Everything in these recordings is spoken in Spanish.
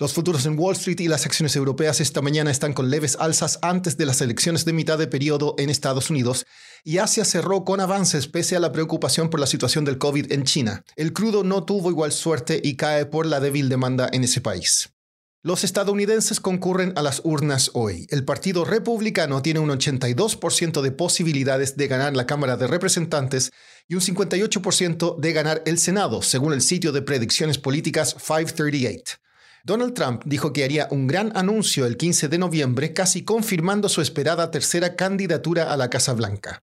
Los futuros en Wall Street y las acciones europeas esta mañana están con leves alzas antes de las elecciones de mitad de periodo en Estados Unidos y Asia cerró con avances pese a la preocupación por la situación del COVID en China. El crudo no tuvo igual suerte y cae por la débil demanda en ese país. Los estadounidenses concurren a las urnas hoy. El Partido Republicano tiene un 82% de posibilidades de ganar la Cámara de Representantes y un 58% de ganar el Senado, según el sitio de predicciones políticas 538. Donald Trump dijo que haría un gran anuncio el 15 de noviembre, casi confirmando su esperada tercera candidatura a la Casa Blanca.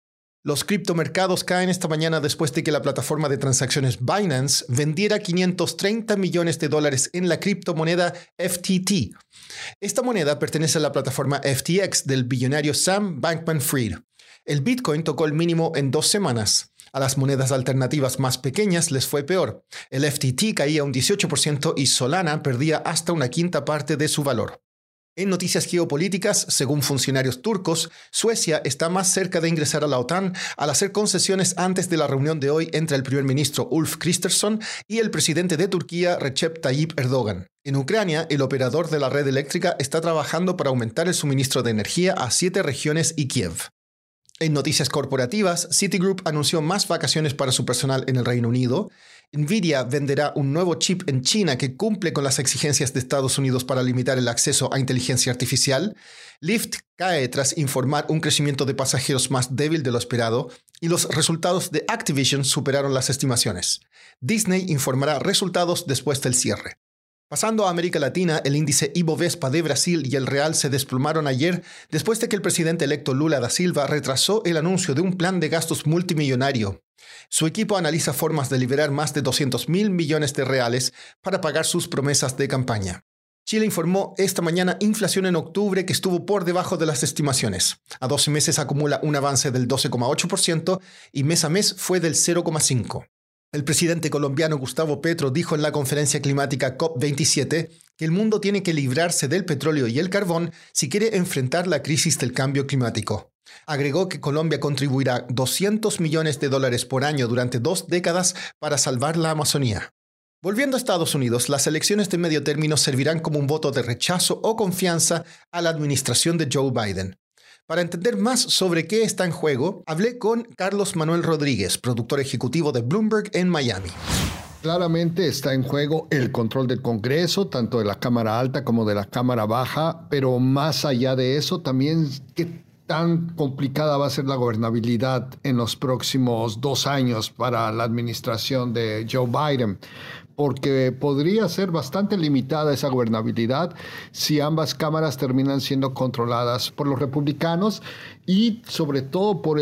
Los criptomercados caen esta mañana después de que la plataforma de transacciones Binance vendiera 530 millones de dólares en la criptomoneda FTT. Esta moneda pertenece a la plataforma FTX del billonario Sam Bankman Fried. El Bitcoin tocó el mínimo en dos semanas. A las monedas alternativas más pequeñas les fue peor. El FTT caía un 18% y Solana perdía hasta una quinta parte de su valor. En noticias geopolíticas, según funcionarios turcos, Suecia está más cerca de ingresar a la OTAN al hacer concesiones antes de la reunión de hoy entre el primer ministro Ulf Kristersson y el presidente de Turquía Recep Tayyip Erdogan. En Ucrania, el operador de la red eléctrica está trabajando para aumentar el suministro de energía a siete regiones y Kiev. En noticias corporativas, Citigroup anunció más vacaciones para su personal en el Reino Unido. Nvidia venderá un nuevo chip en China que cumple con las exigencias de Estados Unidos para limitar el acceso a inteligencia artificial. Lyft cae tras informar un crecimiento de pasajeros más débil de lo esperado y los resultados de Activision superaron las estimaciones. Disney informará resultados después del cierre. Pasando a América Latina, el índice Ibovespa de Brasil y el Real se desplomaron ayer después de que el presidente electo Lula da Silva retrasó el anuncio de un plan de gastos multimillonario. Su equipo analiza formas de liberar más de 200 mil millones de reales para pagar sus promesas de campaña. Chile informó esta mañana inflación en octubre que estuvo por debajo de las estimaciones. A 12 meses acumula un avance del 12,8% y mes a mes fue del 0,5%. El presidente colombiano Gustavo Petro dijo en la conferencia climática COP27 que el mundo tiene que librarse del petróleo y el carbón si quiere enfrentar la crisis del cambio climático. Agregó que Colombia contribuirá 200 millones de dólares por año durante dos décadas para salvar la Amazonía. Volviendo a Estados Unidos, las elecciones de medio término servirán como un voto de rechazo o confianza a la administración de Joe Biden. Para entender más sobre qué está en juego, hablé con Carlos Manuel Rodríguez, productor ejecutivo de Bloomberg en Miami. Claramente está en juego el control del Congreso, tanto de la Cámara Alta como de la Cámara Baja, pero más allá de eso, también qué tan complicada va a ser la gobernabilidad en los próximos dos años para la administración de Joe Biden porque podría ser bastante limitada esa gobernabilidad si ambas cámaras terminan siendo controladas por los republicanos y sobre todo por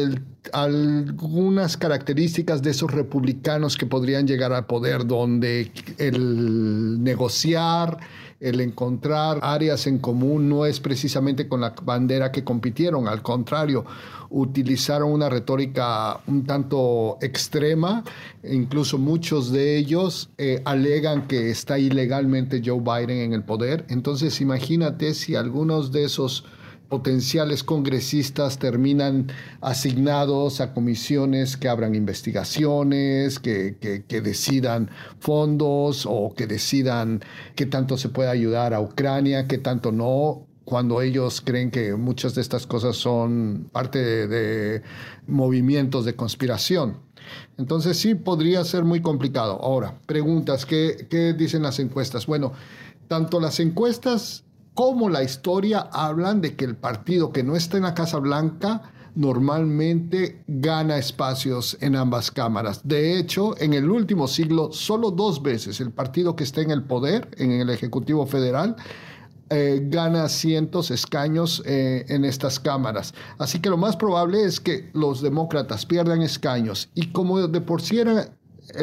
algunas características de esos republicanos que podrían llegar al poder, donde el negociar, el encontrar áreas en común no es precisamente con la bandera que compitieron, al contrario, utilizaron una retórica un tanto extrema, incluso muchos de ellos eh, alegan que está ilegalmente Joe Biden en el poder. Entonces imagínate si algunos de esos potenciales congresistas terminan asignados a comisiones que abran investigaciones, que, que, decidan fondos o que decidan qué tanto se puede ayudar a Ucrania, qué tanto no cuando ellos creen que muchas de estas cosas son parte de, movimientos de conspiración. Entonces sí podría ser muy complicado. Ahora, preguntas, ¿qué, ¿qué, dicen las encuestas? Bueno, tanto las encuestas como la historia hablan de que el partido que no está en la Casa Blanca normalmente gana espacios en ambas cámaras. De hecho, en el último siglo, solo dos veces el partido que está en el poder, en el Ejecutivo Federal, eh, gana cientos escaños eh, en estas cámaras. Así que lo más probable es que los demócratas pierdan escaños y como de por sí era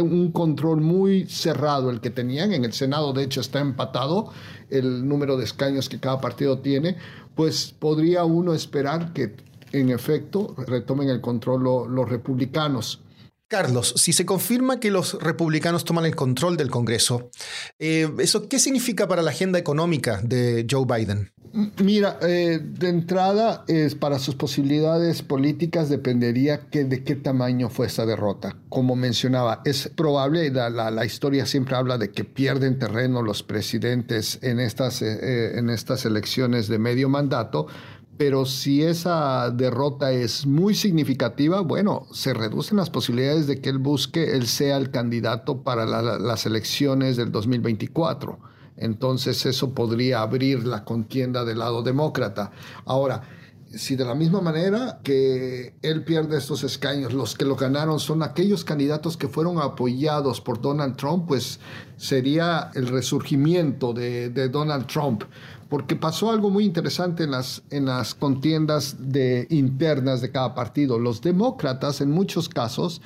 un control muy cerrado el que tenían, en el Senado de hecho está empatado el número de escaños que cada partido tiene, pues podría uno esperar que en efecto retomen el control los republicanos. Carlos, si se confirma que los republicanos toman el control del Congreso, eh, ¿eso qué significa para la agenda económica de Joe Biden? Mira, eh, de entrada, es para sus posibilidades políticas dependería de qué tamaño fue esta derrota. Como mencionaba, es probable, la, la, historia siempre habla de que pierden terreno los presidentes en estas, eh, en estas elecciones de medio mandato, pero si esa derrota es muy significativa, bueno, se reducen las posibilidades de que él busque, él sea el candidato para las elecciones del 2024. Entonces eso podría abrir la contienda del lado demócrata. Ahora, si de la misma manera que él pierde estos escaños, los que lo ganaron son aquellos candidatos que fueron apoyados por Donald Trump, pues sería el resurgimiento de, de Donald Trump porque pasó algo muy interesante en las, en las contiendas de, internas de cada partido. Los demócratas, en muchos casos,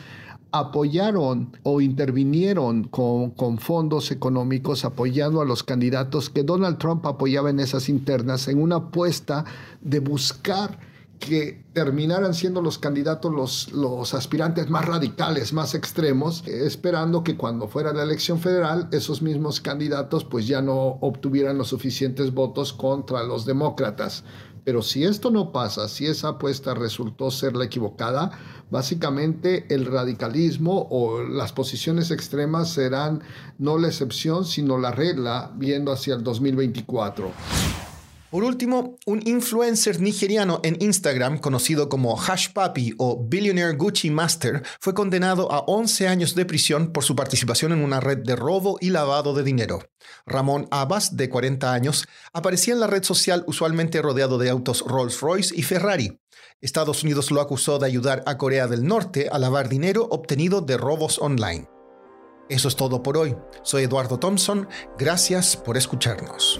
apoyaron o intervinieron con, fondos económicos apoyando a los candidatos que Donald Trump apoyaba en esas internas en una apuesta de buscar que terminaran siendo los candidatos los, los aspirantes más radicales, más extremos, esperando que cuando fuera la elección federal esos mismos candidatos pues ya no obtuvieran los suficientes votos contra los demócratas. Pero si esto no pasa, si esa apuesta resultó ser la equivocada, básicamente el radicalismo o las posiciones extremas serán no la excepción, sino la regla viendo hacia el 2024. Por último, un influencer nigeriano en Instagram conocido como Hash Papi o Billionaire Gucci Master fue condenado a 11 años de prisión por su participación en una red de robo y lavado de dinero. Ramón Abbas, de 40 años, aparecía en la red social usualmente rodeado de autos Rolls-Royce y Ferrari. Estados Unidos lo acusó de ayudar a Corea del Norte a lavar dinero obtenido de robos online. Eso es todo por hoy. Soy Eduardo Thompson. Gracias por escucharnos.